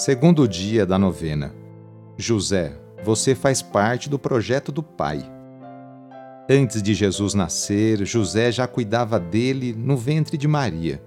Segundo dia da novena. José, você faz parte do projeto do Pai. Antes de Jesus nascer, José já cuidava dele no ventre de Maria.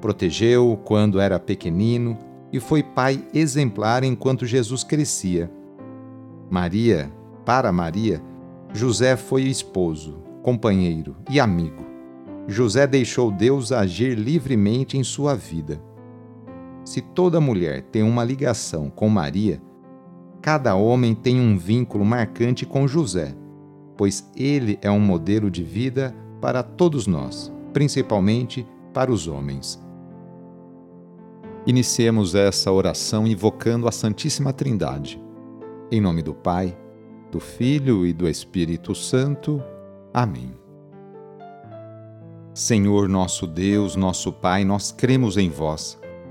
Protegeu-o quando era pequenino e foi pai exemplar enquanto Jesus crescia. Maria, para Maria, José foi esposo, companheiro e amigo. José deixou Deus agir livremente em sua vida. Se toda mulher tem uma ligação com Maria, cada homem tem um vínculo marcante com José, pois ele é um modelo de vida para todos nós, principalmente para os homens. Iniciemos essa oração invocando a Santíssima Trindade. Em nome do Pai, do Filho e do Espírito Santo. Amém. Senhor nosso Deus, nosso Pai, nós cremos em vós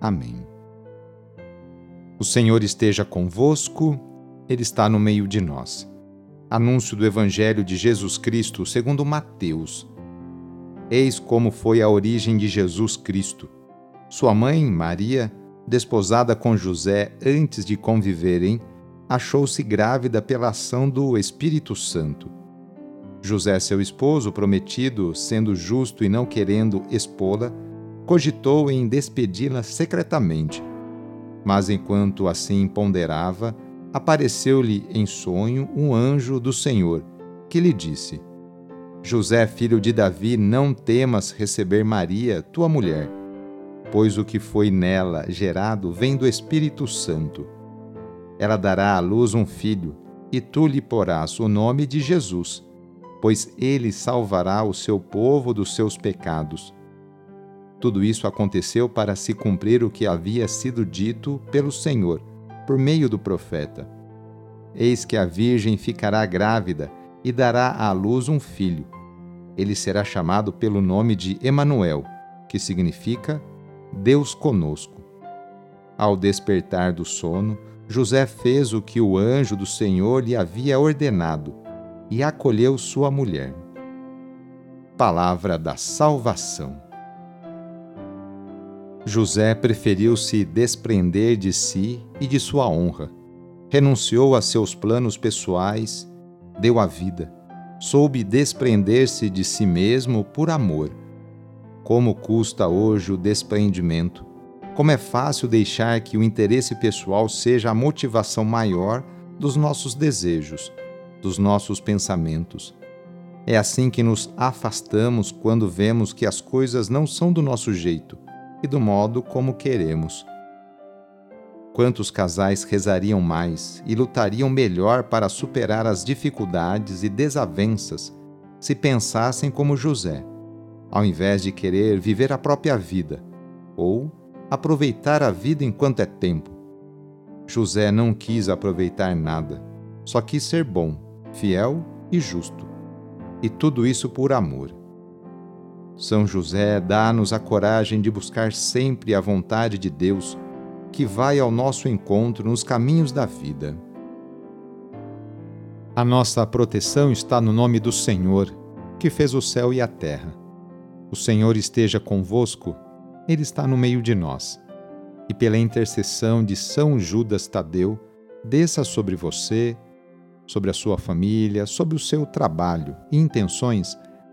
Amém. O Senhor esteja convosco, Ele está no meio de nós. Anúncio do Evangelho de Jesus Cristo segundo Mateus. Eis como foi a origem de Jesus Cristo. Sua mãe, Maria, desposada com José antes de conviverem, achou-se grávida pela ação do Espírito Santo. José, seu esposo prometido, sendo justo e não querendo expô-la, cogitou em despedi-la secretamente. Mas enquanto assim ponderava, apareceu-lhe em sonho um anjo do Senhor, que lhe disse: José, filho de Davi, não temas receber Maria, tua mulher, pois o que foi nela gerado vem do Espírito Santo. Ela dará à luz um filho, e tu lhe porás o nome de Jesus, pois ele salvará o seu povo dos seus pecados. Tudo isso aconteceu para se cumprir o que havia sido dito pelo Senhor, por meio do profeta. Eis que a Virgem ficará grávida e dará à luz um filho. Ele será chamado pelo nome de Emanuel, que significa Deus conosco. Ao despertar do sono, José fez o que o anjo do Senhor lhe havia ordenado e acolheu sua mulher. Palavra da salvação. José preferiu se desprender de si e de sua honra. Renunciou a seus planos pessoais, deu a vida. Soube desprender-se de si mesmo por amor. Como custa hoje o desprendimento? Como é fácil deixar que o interesse pessoal seja a motivação maior dos nossos desejos, dos nossos pensamentos. É assim que nos afastamos quando vemos que as coisas não são do nosso jeito e do modo como queremos. Quantos casais rezariam mais e lutariam melhor para superar as dificuldades e desavenças se pensassem como José, ao invés de querer viver a própria vida ou aproveitar a vida enquanto é tempo? José não quis aproveitar nada, só quis ser bom, fiel e justo. E tudo isso por amor. São José, dá-nos a coragem de buscar sempre a vontade de Deus, que vai ao nosso encontro nos caminhos da vida. A nossa proteção está no nome do Senhor, que fez o céu e a terra. O Senhor esteja convosco, Ele está no meio de nós. E pela intercessão de São Judas Tadeu, desça sobre você, sobre a sua família, sobre o seu trabalho e intenções